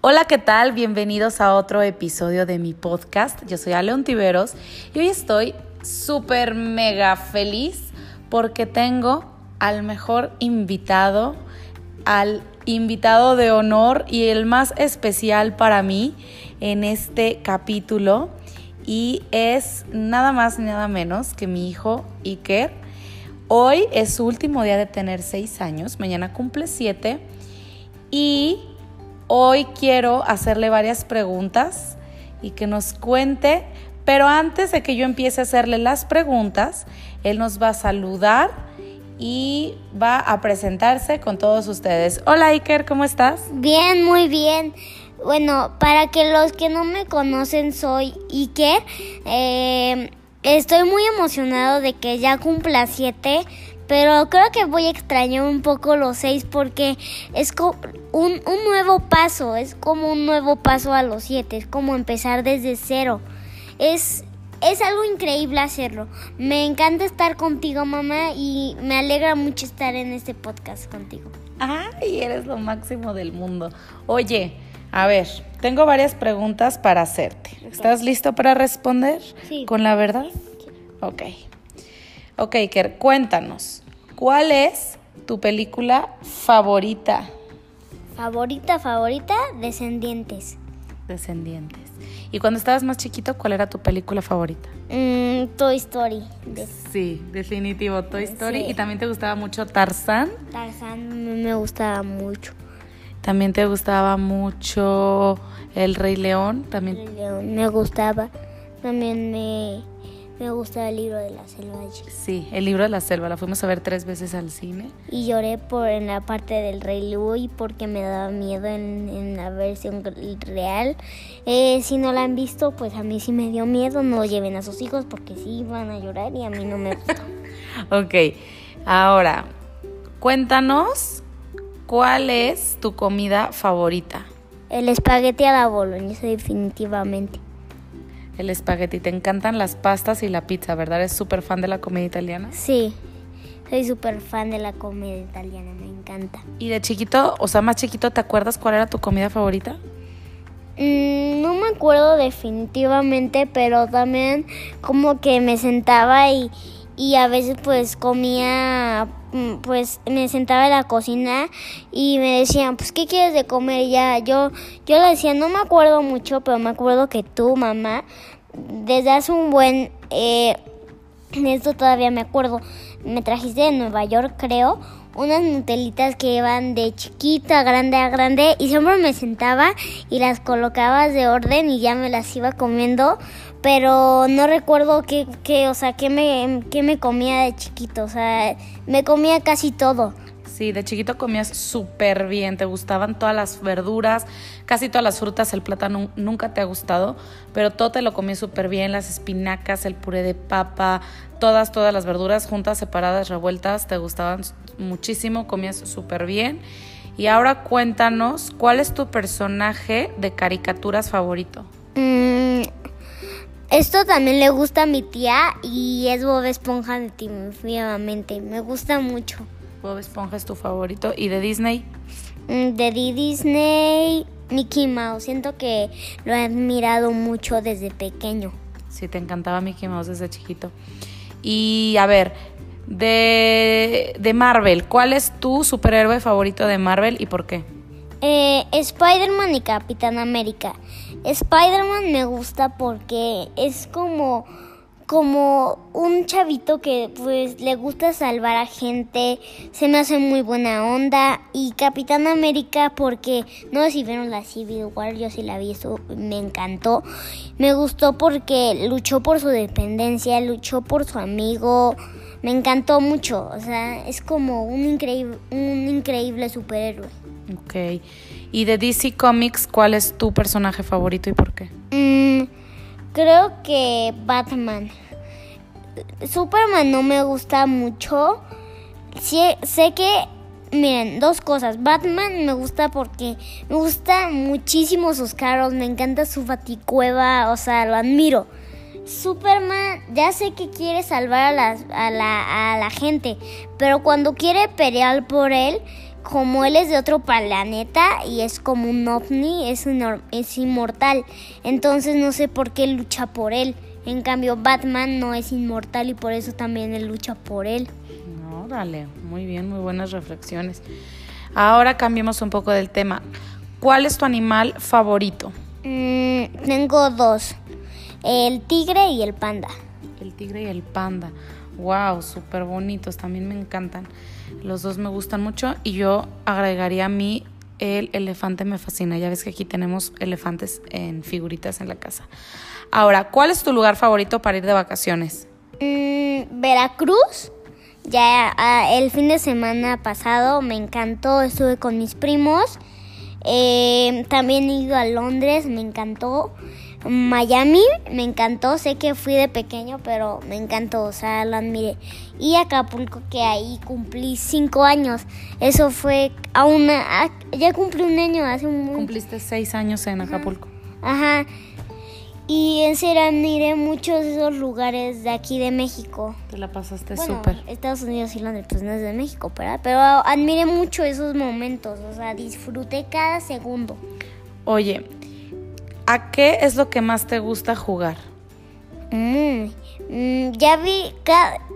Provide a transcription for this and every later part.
Hola, ¿qué tal? Bienvenidos a otro episodio de mi podcast. Yo soy Aleon Tiveros y hoy estoy súper mega feliz porque tengo al mejor invitado, al invitado de honor y el más especial para mí en este capítulo y es nada más ni nada menos que mi hijo Iker. Hoy es su último día de tener seis años, mañana cumple siete y hoy quiero hacerle varias preguntas y que nos cuente, pero antes de que yo empiece a hacerle las preguntas, él nos va a saludar y va a presentarse con todos ustedes. Hola Iker, ¿cómo estás? Bien, muy bien. Bueno, para que los que no me conocen, soy Iker. Eh, estoy muy emocionado de que ya cumpla siete, pero creo que voy a extrañar un poco los seis porque es un, un nuevo paso, es como un nuevo paso a los siete, es como empezar desde cero. Es, es algo increíble hacerlo. Me encanta estar contigo, mamá, y me alegra mucho estar en este podcast contigo. Ay, eres lo máximo del mundo. Oye, a ver, tengo varias preguntas para hacerte. ¿Estás listo para responder? Sí. ¿Con la verdad? Ok. Ok, Iker, cuéntanos. ¿Cuál es tu película favorita? Favorita, favorita, Descendientes. Descendientes. Y cuando estabas más chiquito, ¿cuál era tu película favorita? Mm, Toy Story. Sí, definitivo, Toy Story. Sí. ¿Y también te gustaba mucho Tarzán? Tarzán me gustaba mucho. ¿También te gustaba mucho El Rey León? También. Rey León me gustaba. También me, me gustaba el libro de la selva. Sí, El Libro de la Selva. La fuimos a ver tres veces al cine. Y lloré por en la parte del Rey Louis porque me daba miedo en, en la versión real. Eh, si no la han visto, pues a mí sí me dio miedo. No lleven a sus hijos porque sí van a llorar y a mí no me gustó. Ok, ahora, cuéntanos cuál es tu comida favorita. el espagueti a la boloñesa definitivamente. El espagueti. Te encantan las pastas y la pizza, ¿verdad? ¿Eres súper fan de la comida italiana? Sí, soy súper fan de la comida italiana, me encanta. Y de chiquito, o sea, más chiquito, ¿te acuerdas cuál era tu comida favorita? Mm, no me acuerdo definitivamente, pero también como que me sentaba y, y a veces pues comía, mm, pues me sentaba en la cocina y me decían, pues ¿qué quieres de comer? Y ya yo, yo le decía, no me acuerdo mucho, pero me acuerdo que tú, mamá, desde hace un buen, eh, esto todavía me acuerdo, me trajiste de Nueva York, creo, unas nutelitas que iban de chiquita a grande a grande y siempre me sentaba y las colocabas de orden y ya me las iba comiendo, pero no recuerdo qué, qué o sea, qué me, qué me comía de chiquito, o sea, me comía casi todo. Sí, de chiquito comías súper bien, te gustaban todas las verduras, casi todas las frutas, el plátano nunca te ha gustado, pero todo te lo comías súper bien, las espinacas, el puré de papa, todas, todas las verduras juntas, separadas, revueltas, te gustaban muchísimo, comías súper bien. Y ahora cuéntanos, ¿cuál es tu personaje de caricaturas favorito? Mm, esto también le gusta a mi tía y es Bob Esponja definitivamente, me gusta mucho. Bob Esponja es tu favorito y de Disney. Mm, De Di- Disney, Mickey Mouse. Siento que lo he admirado mucho desde pequeño. Sí, te encantaba Mickey Mouse desde chiquito. Y a ver, de, de Marvel, ¿cuál es tu superhéroe favorito de Marvel y por qué? Eh, Spider-Man y Capitán América. Spider-Man me gusta porque es como, como un chavito que pues le gusta salvar a gente, se me hace muy buena onda. Y Capitán América porque no sé si vieron la Civil War, yo sí la vi, eso me encantó. Me gustó porque luchó por su dependencia, luchó por su amigo. Me encantó mucho, o sea, es como un increíble, un increíble superhéroe. Ok. Y de DC Comics, ¿cuál es tu personaje favorito y por qué? Mm, creo que Batman. Superman no me gusta mucho. Sí, sé que, miren, dos cosas. Batman me gusta porque me gusta muchísimo sus carros, me encanta su baticueva, o sea, lo admiro. Superman ya sé que quiere salvar a, las- a la, a la gente, pero cuando quiere pelear por él, como él es de otro planeta y es como un ovni, es, es inmortal. Entonces no sé por qué lucha por él. En cambio, Batman no es inmortal y por eso también él lucha por él. No, dale, muy bien, muy buenas reflexiones. Ahora cambiemos un poco del tema. ¿Cuál es tu animal favorito? Mm, tengo dos, el tigre y el panda. El tigre y el panda. Wow, súper bonitos, también me encantan. Los dos me gustan mucho y yo agregaría a mí el elefante me fascina. Ya ves que aquí tenemos elefantes en figuritas en la casa. Ahora, ¿cuál es tu lugar favorito para ir de vacaciones? Mm, Veracruz. Ya ah, el fin de semana pasado me encantó, estuve con mis primos. Eh, también he ido a Londres, me encantó. Miami me encantó, sé que fui de pequeño, pero me encantó, o sea, lo admiré. Y Acapulco, que ahí cumplí cinco años. Eso fue a una. ya cumplí un año hace un. Cumpliste seis años en Acapulco. Ajá. Y en serio admiré muchos de esos lugares de aquí de México. Te la pasaste bueno, súper. Estados Unidos y Londres, pues no es de México, ¿verdad? Pero admiré mucho esos momentos, o sea, disfruté cada segundo. Oye, ¿a qué es lo que más te gusta jugar? Mm, mm, ya vi,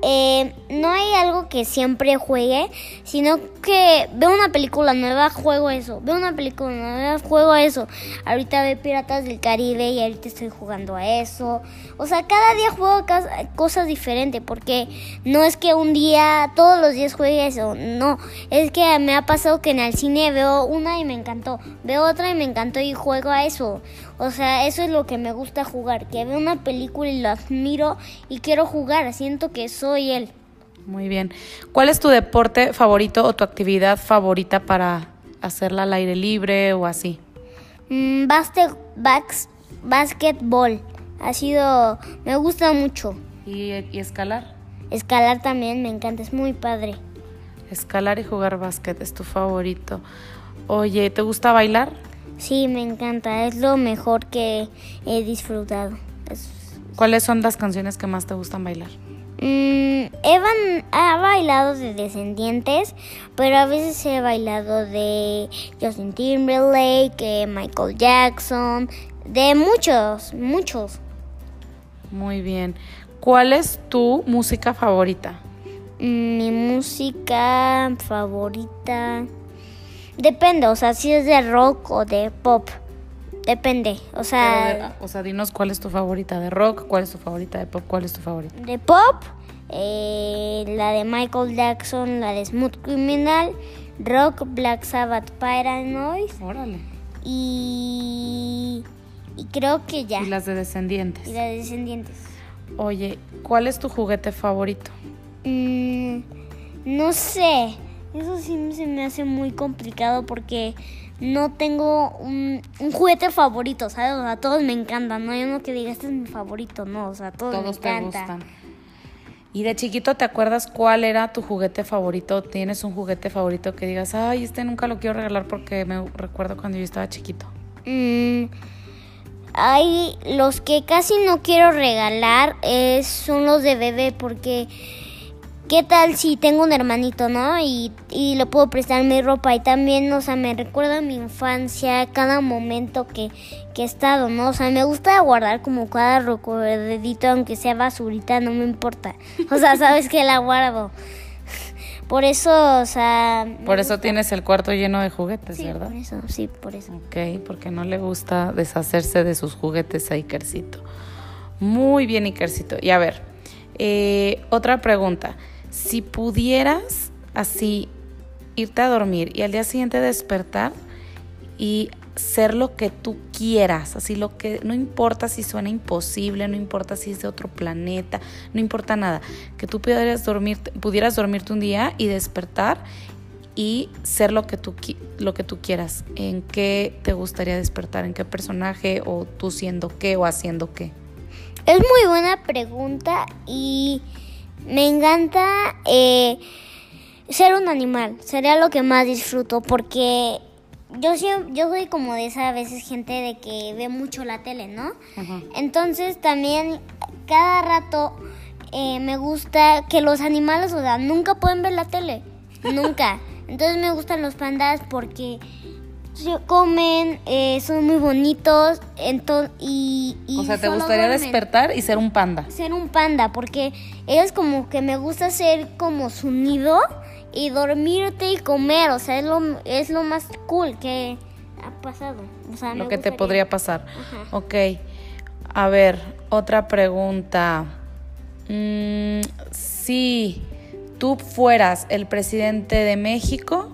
eh, no hay algo que siempre juegue, sino que veo una película nueva, juego eso, veo una película nueva, juego eso. Ahorita ve Piratas del Caribe y ahorita estoy jugando a eso. O sea, cada día juego cosas diferentes, porque no es que un día, todos los días juegue eso, no, es que me ha pasado que en el cine veo una y me encantó, veo otra y me encantó y juego a eso. O sea, eso es lo que me gusta jugar, que veo una película y la admiro y quiero jugar, siento que soy él. Muy bien. ¿Cuál es tu deporte favorito o tu actividad favorita para hacerla al aire libre o así? Mm, básquetbol. Ha sido, me gusta mucho. ¿Y, ¿Y escalar? Escalar también me encanta, es muy padre. Escalar y jugar básquet es tu favorito. Oye, ¿te gusta bailar? Sí, me encanta, es lo mejor que he disfrutado. ¿Cuáles son las canciones que más te gustan bailar? Mm, he, bailado de Descendientes, pero a veces he bailado de Justin Timberlake, Michael Jackson, de muchos, muchos. Muy bien. ¿Cuál es tu música favorita? Mm, mi música favorita. Depende, o sea, si es de rock o de pop. Depende, o sea... o sea, dinos cuál es tu favorita de rock, cuál es tu favorita de pop, cuál es tu favorita. De pop, eh, la de Michael Jackson, la de Smooth Criminal, rock, Black Sabbath, Paranoid. Órale. Y... Y creo que ya. Y las de Descendientes. Y las de Descendientes. Oye, ¿cuál es tu juguete favorito? Mm, no sé. Eso sí se me hace muy complicado porque no tengo un, juguete favorito, ¿sabes? O sea, todos me encantan, no hay uno que diga, este es mi favorito, no, o sea, todos, me encantan. Te gustan. ¿Y de chiquito te acuerdas cuál era tu juguete favorito? ¿Tienes un juguete favorito que digas, ay, este nunca lo quiero regalar porque me recuerdo cuando yo estaba chiquito? Mm, hay los que casi no quiero regalar son los de bebé porque ¿qué tal si tengo un hermanito, no? Y, y le puedo prestar mi ropa y también, o sea, me recuerda a mi infancia, cada momento que, que he estado, ¿no? O sea, me gusta guardar como cada recuerdito, aunque sea basurita, no me importa. O sea, sabes que la guardo. Por eso, o sea... Por eso tienes el cuarto lleno de juguetes, ¿verdad? Por eso, sí, por eso. Ok, porque no le gusta deshacerse de sus juguetes a Ikercito. Muy bien, Ikercito. Y a ver, eh, otra pregunta. Si pudieras así irte a dormir y al día siguiente despertar y ser lo que tú quieras, así lo que no importa si suena imposible, no importa si es de otro planeta, no importa nada, que tú pudieras dormir, pudieras dormirte un día y despertar y ser lo que tú lo que tú quieras. ¿En qué te gustaría despertar? ¿En qué personaje o tú siendo qué o haciendo qué? Es muy buena pregunta y me encanta eh, ser un animal, sería lo que más disfruto porque yo, yo soy como de esa a veces gente de que ve mucho la tele, ¿no? Entonces también cada rato eh, me gusta que los animales, o sea, nunca pueden ver la tele, nunca. Entonces me gustan los pandas porque se comen, eh, son muy bonitos y, y O sea, ¿te gustaría duermen. despertar y ser un panda? Ser un panda porque ellos como que me gusta ser como su nido y dormirte y comer, o sea, es lo, es lo más cool que ha pasado. O sea, Lo que te podría pasar. Ajá. Ok. A ver, otra pregunta. Mm, si tú fueras el presidente de México,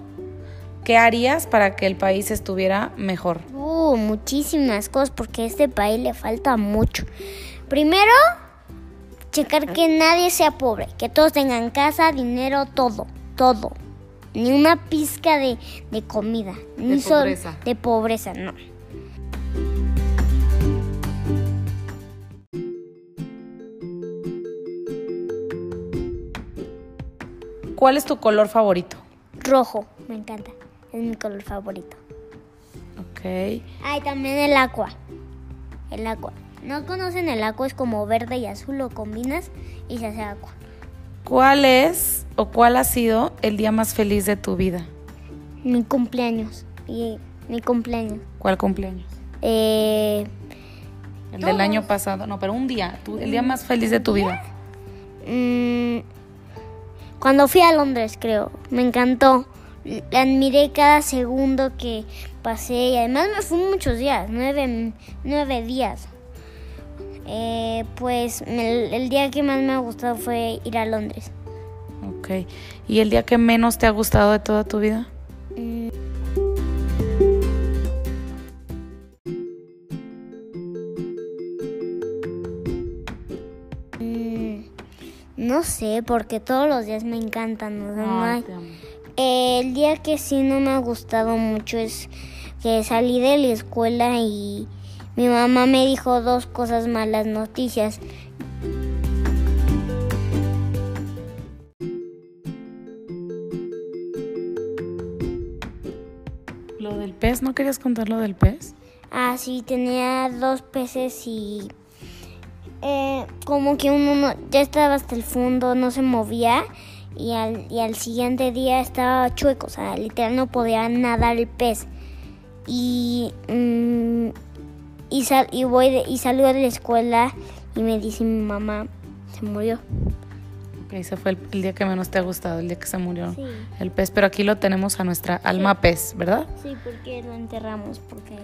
¿qué harías para que el país estuviera mejor? Uh, muchísimas cosas porque a este país le falta mucho. Primero, checar que nadie sea pobre, que todos tengan casa, dinero, todo, todo. Ni una pizca de, de comida, ni sol- pobreza. de pobreza, no. ¿Cuál es tu color favorito? Rojo, me encanta, es mi color favorito. Ok. Ay, también el agua. El agua. ¿No conocen el agua? Es como verde y azul, lo combinas y se hace agua. ¿Cuál es o cuál ha sido el día más feliz de tu vida? Mi cumpleaños. Y mi cumpleaños. ¿Cuál cumpleaños? Eh, El del año pasado. No, pero un día. tu- el día más feliz de tu vida. mm, cuando fui a Londres, creo. Me encantó. Admiré cada segundo que pasé y además me fui muchos días, nueve, nueve días. Eh, pues el día que más me ha gustado fue ir a Londres. Ok. ¿Y el día que menos te ha gustado de toda tu vida? Mm, mm, No sé, porque todos los días me encantan. no Ay, el día que sí no me ha gustado mucho es que salí de la escuela y mi mamá me dijo dos cosas malas noticias. ¿Lo del pez? ¿No querías contar lo del pez? Ah, sí, tenía dos peces y eh, como que uno no- ya estaba hasta el fondo, no se movía y al, y al siguiente día estaba chueco, o sea, literal no podía nadar el pez. Y, mm, y, sal, y, voy de- y salgo de la escuela y me dice mi mamá, se murió. Ese fue el, el día que menos te ha gustado, el día que se murió Sí. el pez. Pero aquí lo tenemos a nuestra alma pez, ¿verdad? Sí, porque lo enterramos, porque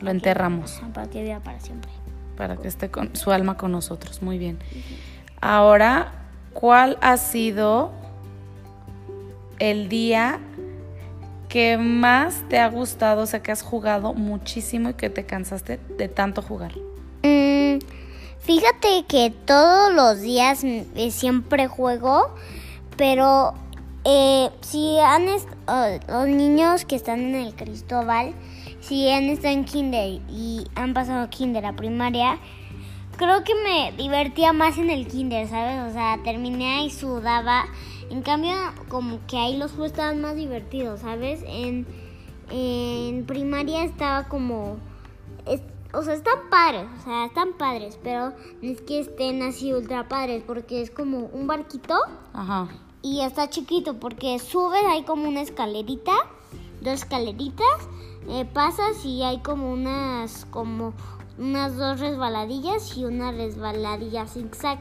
Lo enterramos para que viva para siempre. para que esté con su alma con nosotros. Muy bien. Ahora, ¿cuál ha sido el día que más te ha gustado? O sea, que has jugado muchísimo y que te cansaste de tanto jugar. Mm, fíjate que todos los días mm, eh, siempre juego, pero eh, si han los niños que están en el Cristóbal, si han estado en kinder y han pasado kinder a primaria, creo que me divertía más en el kinder, ¿sabes? O sea, terminé y sudaba. En cambio, como que ahí los juegos estaban más divertidos, ¿sabes? En, en primaria estaba como... es- o sea, están padres, o sea, están padres, pero no es que estén así ultra padres, porque es como un barquito Ajá. y está chiquito, porque subes, hay como una escalerita, dos escaleritas, eh, pasas y hay como unas, como unas dos resbaladillas y una resbaladilla zigzag.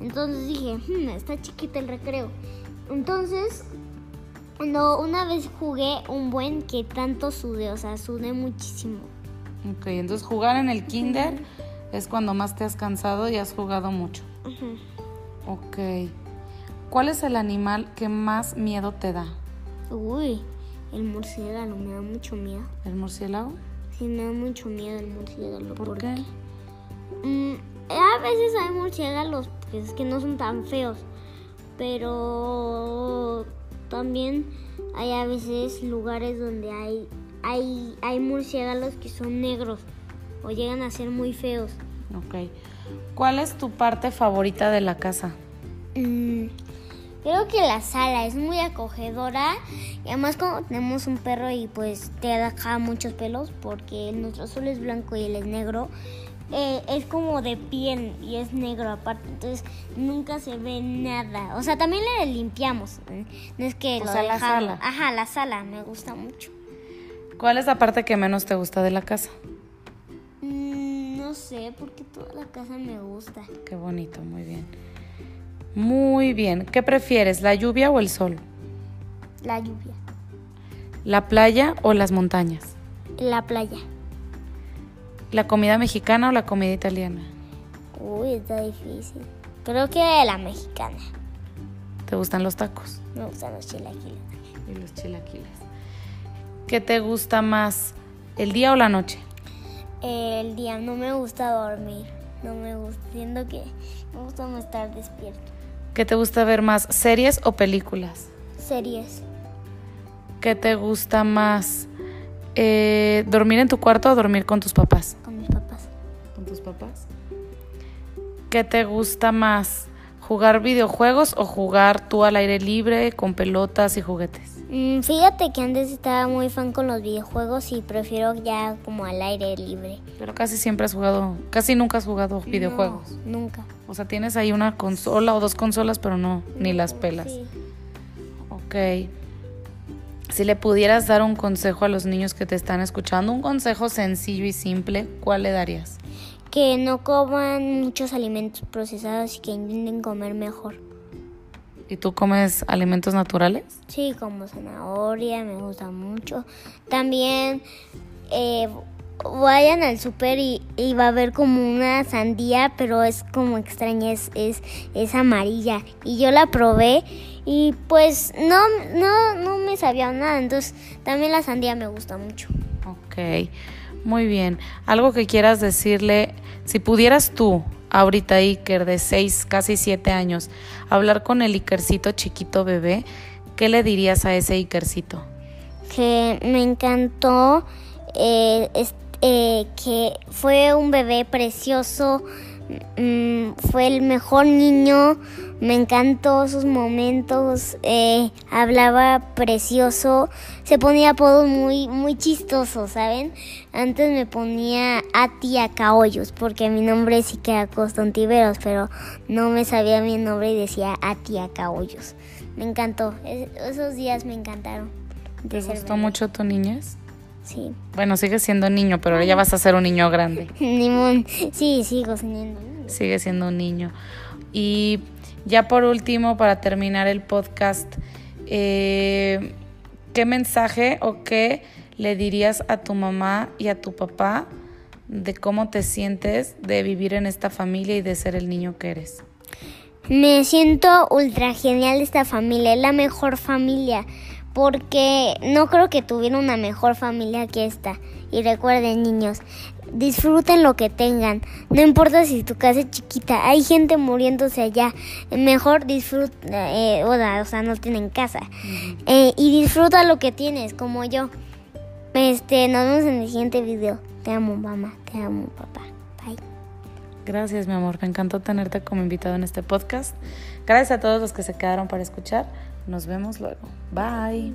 Entonces dije, "Hmm, está chiquito el recreo. Entonces, no, una vez jugué un buen que tanto sudé, o sea, sudé muchísimo. Ok, entonces jugar en el kinder es cuando más te has cansado y has jugado mucho. Ujú. Ok. ¿Cuál es el animal que más miedo te da? Uy, el murciélago me da mucho miedo. ¿El murciélago? Sí, me da mucho miedo el murciélago. ¿Por porque- qué? Mm, a veces hay murciélagos pues, que no son tan feos, pero también hay a veces lugares donde hay, hay, hay murciélagos que son negros o llegan a ser muy feos. Ok. ¿Cuál es tu parte favorita de la casa? Mm, creo que la sala es muy acogedora y además como tenemos un perro y pues te deja muchos pelos porque nuestro azul es blanco y él es negro, eh, es como de piel y es negro aparte, entonces nunca se ve nada. O sea, también le limpiamos. ¿eh? No es que O lo sea, la sala. Ajá, la sala me gusta mucho. ¿Cuál es la parte que menos te gusta de la casa? Mm, no sé, porque toda la casa me gusta. Qué bonito, muy bien. Muy bien. ¿Qué prefieres, la lluvia o el sol? La lluvia, ¿La playa o las montañas? la playa. ¿La comida mexicana o la comida italiana? Uy, está difícil. Creo que la mexicana. ¿Te gustan los tacos? Me gustan los chilaquiles. Y los chilaquiles. ¿Qué te gusta más, el día o la noche? El día no me gusta dormir. No me gusta. Siento que me gusta más estar despierto. ¿Qué te gusta ver más, series o películas? Series. ¿Qué te gusta más, eh, dormir en tu cuarto o dormir con tus papás? Con mis papás. ¿Con tus papás? ¿Qué te gusta más, jugar videojuegos o jugar tú al aire libre con pelotas y juguetes? Mm, fíjate que antes estaba muy fan con los videojuegos y prefiero ya como al aire libre. Pero casi siempre has jugado, casi nunca has jugado videojuegos. No, nunca. O sea, tienes ahí una consola o dos consolas, pero no, ni las pelas. Sí. Ok. Si le pudieras dar un consejo a los niños que te están escuchando, un consejo sencillo y simple, ¿cuál le darías? Que no coman muchos alimentos procesados y que intenten comer mejor. ¿Y tú comes alimentos naturales? Sí, como zanahoria, me gusta mucho. También eh, vayan al súper y, y va a haber como una sandía, pero es como extraña, es, es, es amarilla. Y yo la probé y pues no, no, no me sabía nada, entonces también la sandía me gusta mucho. Ok, muy bien. Algo que quieras decirle, si pudieras tú, ahorita Iker, de 6, casi 7 años, hablar con el Ikercito chiquito bebé, ¿qué le dirías a ese Ikercito? que me encantó, eh, es- eh, que fue un bebé precioso, mm, fue el mejor niño, me encantó sus momentos, eh, hablaba precioso, se ponía apodos muy, muy chistosos, ¿saben? Antes me ponía Ati Acaollos, porque mi nombre sí queda Constantiveros, pero no me sabía mi nombre y decía Ati Acaollos. Me encantó, es- esos días me encantaron. ¿Te gustó bebé. mucho tu niñez? Sí. Bueno, sigues siendo niño, pero ahora ya vas a ser un niño grande. Ni mon- Sí, sigo siendo. niño. Sigue siendo un niño. Y ya por último, para terminar el podcast, eh, ¿qué mensaje o qué le dirías a tu mamá y a tu papá de cómo te sientes de vivir en esta familia y de ser el niño que eres? Me siento ultra genial de esta familia, es la mejor familia, porque no creo que tuviera una mejor familia que esta. Y recuerden, niños, disfruten lo que tengan, no importa si tu casa es chiquita, hay gente muriéndose allá, mejor disfruta, eh, o sea, no tienen casa, Eh, y disfruta lo que tienes, como yo. Este, nos vemos en el siguiente video. Te amo, mamá, te amo, papá. Gracias, mi amor. Me encantó tenerte como invitado en este podcast. Gracias a todos los que se quedaron para escuchar. Nos vemos luego. Bye.